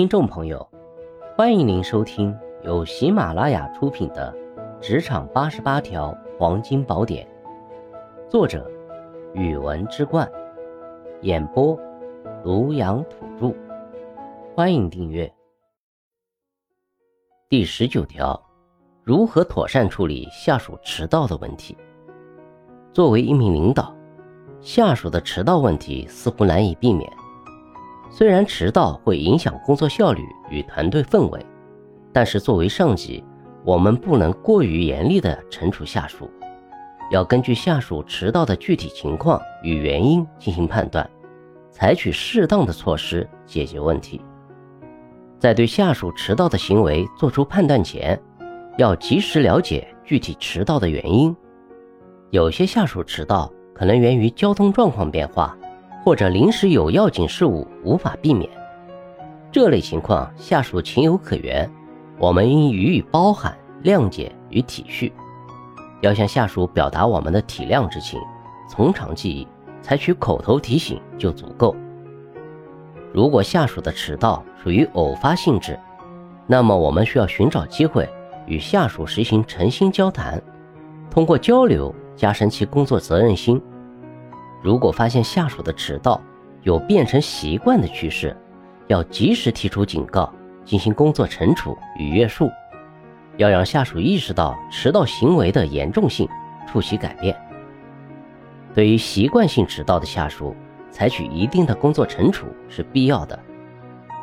听众朋友，欢迎您收听由喜马拉雅出品的《职场八十八条黄金宝典》，作者：语文之冠，演播：庐阳土著。欢迎订阅。第十九条，如何妥善处理下属迟到的问题？作为一名领导，下属的迟到问题似乎难以避免。虽然迟到会影响工作效率与团队氛围，但是作为上级，我们不能过于严厉地惩处下属，要根据下属迟到的具体情况与原因进行判断，采取适当的措施解决问题。在对下属迟到的行为作出判断前，要及时了解具体迟到的原因。有些下属迟到可能源于交通状况变化。或者临时有要紧事务无法避免，这类情况下属情有可原，我们应予以包涵、谅解与体恤。要向下属表达我们的体谅之情，从长计议，采取口头提醒就足够。如果下属的迟到属于偶发性质，那么我们需要寻找机会与下属实行诚心交谈，通过交流加深其工作责任心。如果发现下属的迟到有变成习惯的趋势，要及时提出警告，进行工作惩处与约束，要让下属意识到迟到行为的严重性，促其改变。对于习惯性迟到的下属，采取一定的工作惩处是必要的，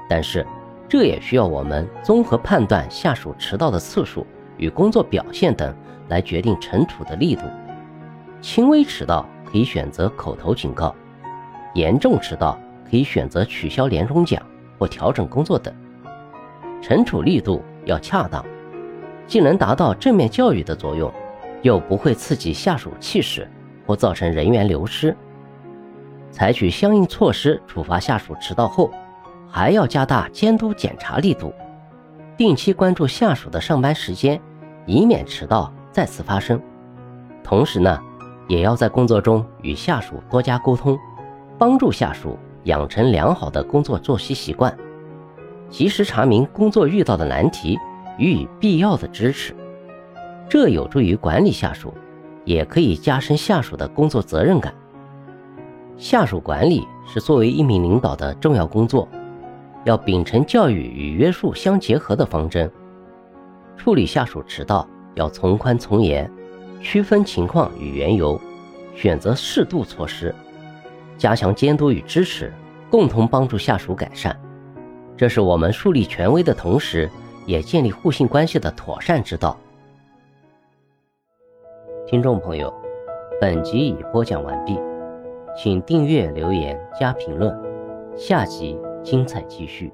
但是这也需要我们综合判断下属迟到的次数与工作表现等来决定惩处的力度。轻微迟到。可以选择口头警告，严重迟到可以选择取消年终奖或调整工作等。惩处力度要恰当，既能达到正面教育的作用，又不会刺激下属气势或造成人员流失。采取相应措施处罚下属迟到后，还要加大监督检查力度，定期关注下属的上班时间，以免迟到再次发生。同时呢。也要在工作中与下属多加沟通，帮助下属养成良好的工作作息习惯，及时查明工作遇到的难题，予以必要的支持。这有助于管理下属，也可以加深下属的工作责任感。下属管理是作为一名领导的重要工作，要秉承教育与约束相结合的方针，处理下属迟到要从宽从严。区分情况与缘由，选择适度措施，加强监督与支持，共同帮助下属改善。这是我们树立权威的同时，也建立互信关系的妥善之道。听众朋友，本集已播讲完毕，请订阅、留言、加评论，下集精彩继续。